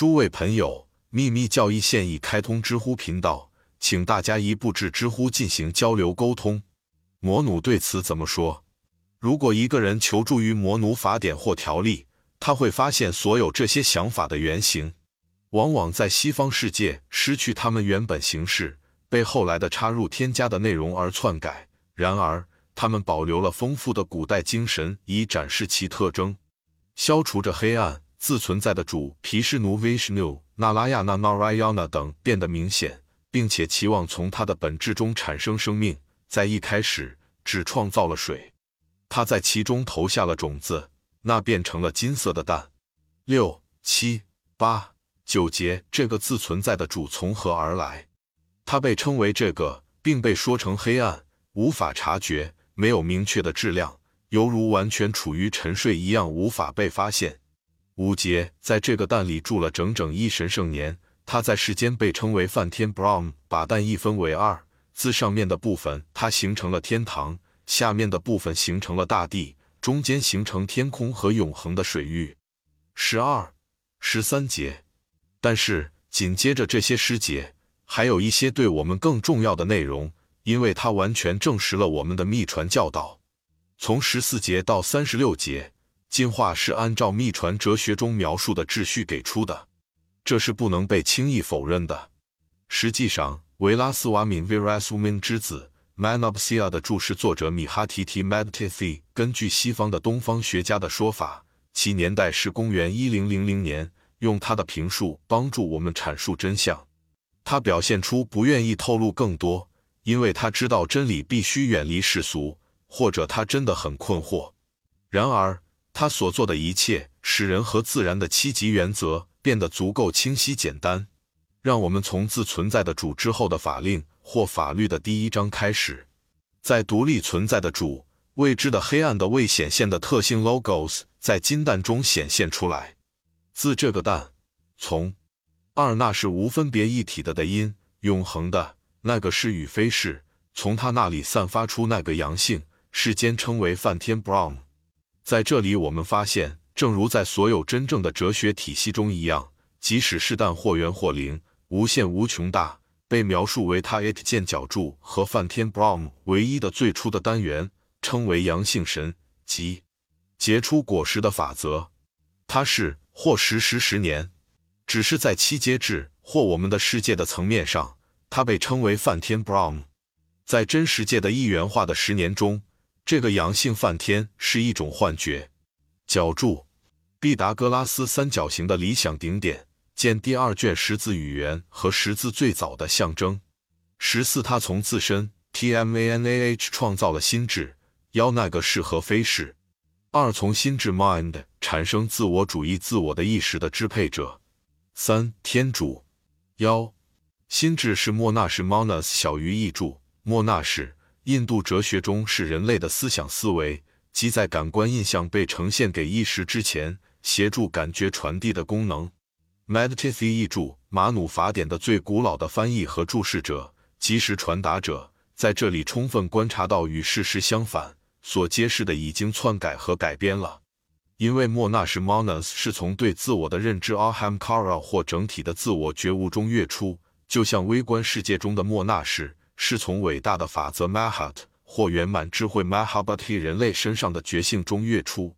诸位朋友，秘密教义现已开通知乎频道，请大家一步至知乎进行交流沟通。魔奴对此怎么说？如果一个人求助于魔奴法典或条例，他会发现所有这些想法的原型，往往在西方世界失去他们原本形式，被后来的插入添加的内容而篡改。然而，他们保留了丰富的古代精神，以展示其特征，消除着黑暗。自存在的主毗湿奴 Vishnu、那拉亚那 Narayana 等变得明显，并且期望从它的本质中产生生命。在一开始，只创造了水，他在其中投下了种子，那变成了金色的蛋。六、七、八、九节，这个自存在的主从何而来？它被称为这个，并被说成黑暗，无法察觉，没有明确的质量，犹如完全处于沉睡一样，无法被发现。五节在这个蛋里住了整整一神圣年，它在世间被称为梵天 Brahm。把蛋一分为二，自上面的部分它形成了天堂，下面的部分形成了大地，中间形成天空和永恒的水域。十二、十三节，但是紧接着这些诗节还有一些对我们更重要的内容，因为它完全证实了我们的秘传教导。从十四节到三十六节。进化是按照秘传哲学中描述的秩序给出的，这是不能被轻易否认的。实际上，维拉斯瓦敏 （Virasumin） 之子 Manobsia 的注释作者米哈提提 m a d t i t h i 根据西方的东方学家的说法，其年代是公元一零零零年。用他的评述帮助我们阐述真相。他表现出不愿意透露更多，因为他知道真理必须远离世俗，或者他真的很困惑。然而。他所做的一切，使人和自然的七级原则变得足够清晰简单，让我们从自存在的主之后的法令或法律的第一章开始，在独立存在的主未知的黑暗的未显现的特性 logos 在金蛋中显现出来。自这个蛋，从二那是无分别一体的的因，永恒的那个是与非是，从他那里散发出那个阳性，世间称为梵天 Brahm。在这里，我们发现，正如在所有真正的哲学体系中一样，即使是但或圆或零，无限无穷大，被描述为它 it 剑角柱和梵天 Brahm 唯一的最初的单元，称为阳性神，即结出果实的法则。它是或十十十年，只是在七阶制或我们的世界的层面上，它被称为梵天 Brahm。在真实界的一元化的十年中。这个阳性梵天是一种幻觉，角柱，毕达哥拉斯三角形的理想顶点，见第二卷十字语言和十字最早的象征。十四，他从自身 T M A N A H 创造了心智，幺那个是和非是。二，从心智 Mind 产生自我主义自我的意识的支配者。三，天主，幺，心智是莫那什 Monas 小于一注莫那什。印度哲学中是人类的思想思维，即在感官印象被呈现给意识之前，协助感觉传递的功能。Meditative 译注马努法典的最古老的翻译和注释者，即时传达者，在这里充分观察到与事实相反，所揭示的已经篡改和改编了。因为莫那什 Monas 是从对自我的认知 Ahamkara 或整体的自我觉悟中跃出，就像微观世界中的莫那什。是从伟大的法则 Mahat 或圆满智慧 Mahabati 人类身上的觉性中跃出。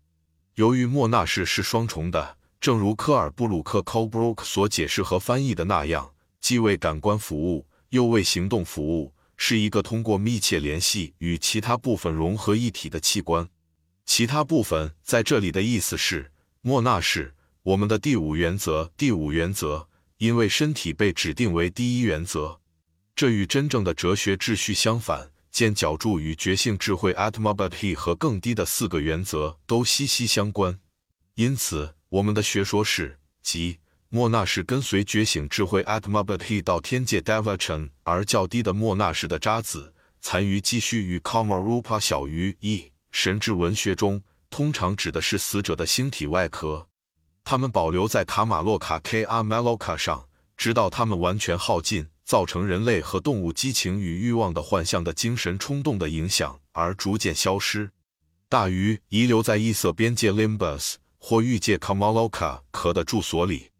由于莫那式是双重的，正如科尔布鲁克 c o l b r o o k 所解释和翻译的那样，既为感官服务，又为行动服务，是一个通过密切联系与其他部分融合一体的器官。其他部分在这里的意思是，莫那式我们的第五原则。第五原则，因为身体被指定为第一原则。这与真正的哲学秩序相反，见角柱与觉性智慧 （Atmabati） 和更低的四个原则都息息相关。因此，我们的学说是，即莫那是跟随觉醒智慧 （Atmabati） 到天界 （Devachan），而较低的莫那是的渣子残余继续与 Kamarupa 小于一。神智文学中通常指的是死者的星体外壳，它们保留在卡马洛卡 （K a m a l o k a 上，直到它们完全耗尽。造成人类和动物激情与欲望的幻象的精神冲动的影响而逐渐消失。大鱼遗留在异色边界 Limbus 或欲界 Kamaloka 壳的住所里。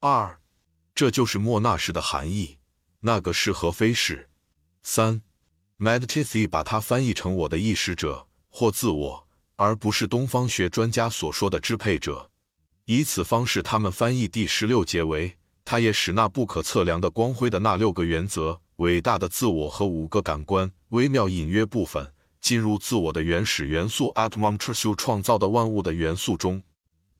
二，这就是莫那什的含义，那个是和非是。三 m e d t a t i 把它翻译成我的意识者或自我，而不是东方学专家所说的支配者。以此方式，他们翻译第十六节为：他也使那不可测量的光辉的那六个原则、伟大的自我和五个感官、微妙隐约部分进入自我的原始元素 Atman Trsu 创造的万物的元素中。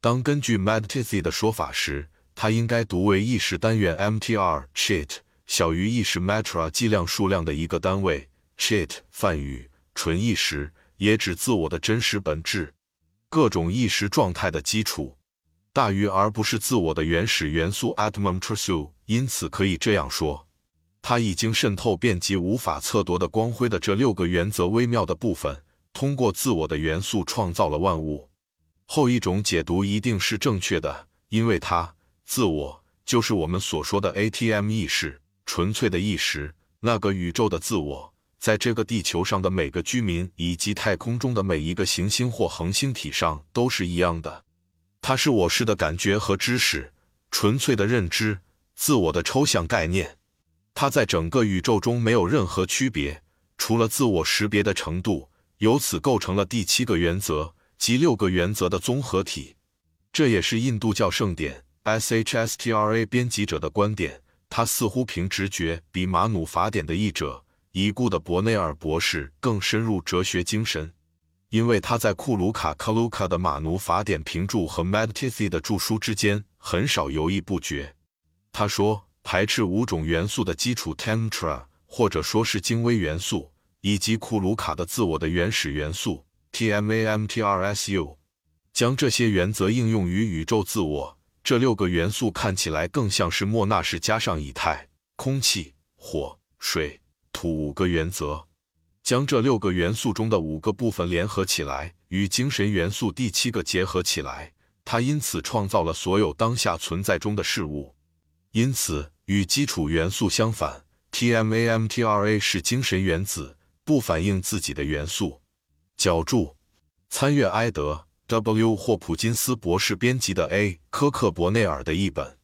当根据 m e d t a t i 的说法时，它应该读为意识单元 MTR Chit。小于意识 matra 计量数量的一个单位，chit 泛语纯意识也指自我的真实本质，各种意识状态的基础，大于而不是自我的原始元素 atman trusu。因此可以这样说，它已经渗透遍及无法测度的光辉的这六个原则微妙的部分，通过自我的元素创造了万物。后一种解读一定是正确的，因为它自我就是我们所说的 ATM 意识。纯粹的意识，那个宇宙的自我，在这个地球上的每个居民以及太空中的每一个行星或恒星体上都是一样的。它是我是的感觉和知识，纯粹的认知，自我的抽象概念。它在整个宇宙中没有任何区别，除了自我识别的程度，由此构成了第七个原则及六个原则的综合体。这也是印度教圣典 SHSTRA 编辑者的观点。他似乎凭直觉比马努法典的译者已故的伯内尔博士更深入哲学精神，因为他在库鲁卡克鲁卡的马奴法典评注和 m e d t a t i 的著书之间很少犹豫不决。他说，排斥五种元素的基础 Tantra，或者说是精微元素，以及库鲁卡的自我的原始元素 Tmamtrsu，将这些原则应用于宇宙自我。这六个元素看起来更像是莫纳什加上以太、空气、火、水、土五个原则，将这六个元素中的五个部分联合起来，与精神元素第七个结合起来，他因此创造了所有当下存在中的事物。因此，与基础元素相反，Tmamtra 是精神原子，不反映自己的元素。脚注：参阅埃德。W. 霍普金斯博士编辑的 A. 科克伯内尔的译本。